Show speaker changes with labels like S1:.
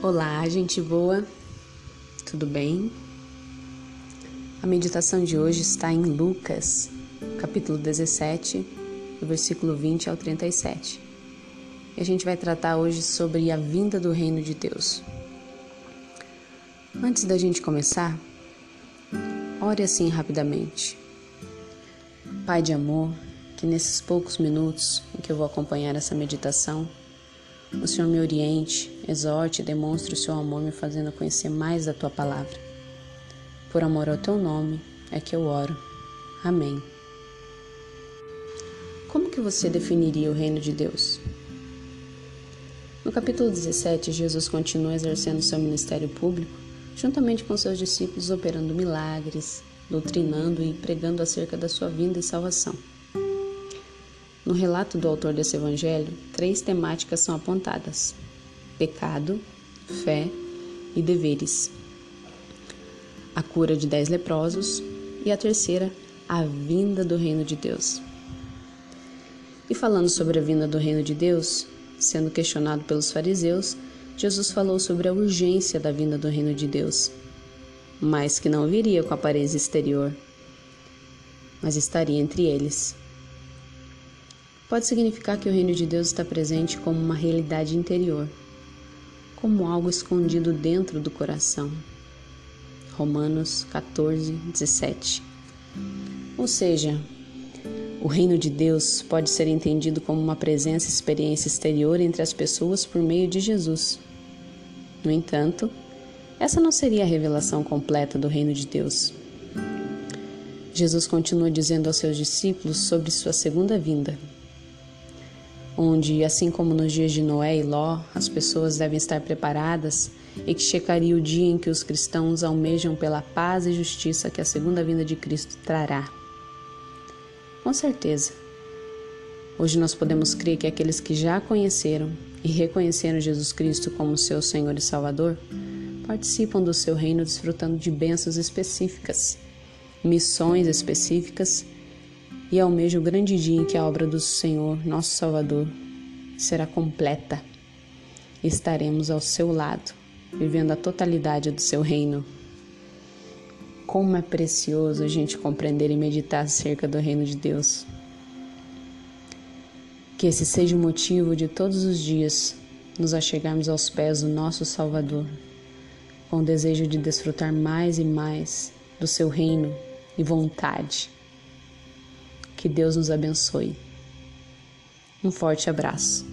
S1: Olá, gente boa, tudo bem? A meditação de hoje está em Lucas, capítulo 17, do versículo 20 ao 37. E a gente vai tratar hoje sobre a vinda do reino de Deus. Antes da gente começar, ore assim rapidamente. Pai de amor, que nesses poucos minutos em que eu vou acompanhar essa meditação, o Senhor me oriente, exorte e demonstre o seu amor, me fazendo conhecer mais da tua palavra. Por amor ao teu nome é que eu oro. Amém. Como que você definiria o reino de Deus? No capítulo 17, Jesus continua exercendo seu ministério público, juntamente com seus discípulos, operando milagres, doutrinando e pregando acerca da sua vinda e salvação. No relato do autor desse evangelho, três temáticas são apontadas: pecado, fé e deveres. A cura de dez leprosos e a terceira, a vinda do reino de Deus. E falando sobre a vinda do reino de Deus, sendo questionado pelos fariseus, Jesus falou sobre a urgência da vinda do reino de Deus, mas que não viria com aparência exterior, mas estaria entre eles pode significar que o reino de Deus está presente como uma realidade interior, como algo escondido dentro do coração. Romanos 14, 17. Ou seja, o reino de Deus pode ser entendido como uma presença e experiência exterior entre as pessoas por meio de Jesus. No entanto, essa não seria a revelação completa do reino de Deus. Jesus continua dizendo aos seus discípulos sobre sua segunda vinda onde, assim como nos dias de Noé e Ló, as pessoas devem estar preparadas e que chegaria o dia em que os cristãos almejam pela paz e justiça que a segunda vinda de Cristo trará. Com certeza. Hoje nós podemos crer que aqueles que já conheceram e reconheceram Jesus Cristo como seu Senhor e Salvador participam do seu reino desfrutando de bênçãos específicas, missões específicas e almejo o grande dia em que a obra do Senhor, nosso Salvador, será completa. Estaremos ao seu lado, vivendo a totalidade do seu reino. Como é precioso a gente compreender e meditar acerca do reino de Deus. Que esse seja o motivo de todos os dias nos achegarmos aos pés do nosso Salvador, com o desejo de desfrutar mais e mais do seu reino e vontade que Deus nos abençoe. Um forte abraço.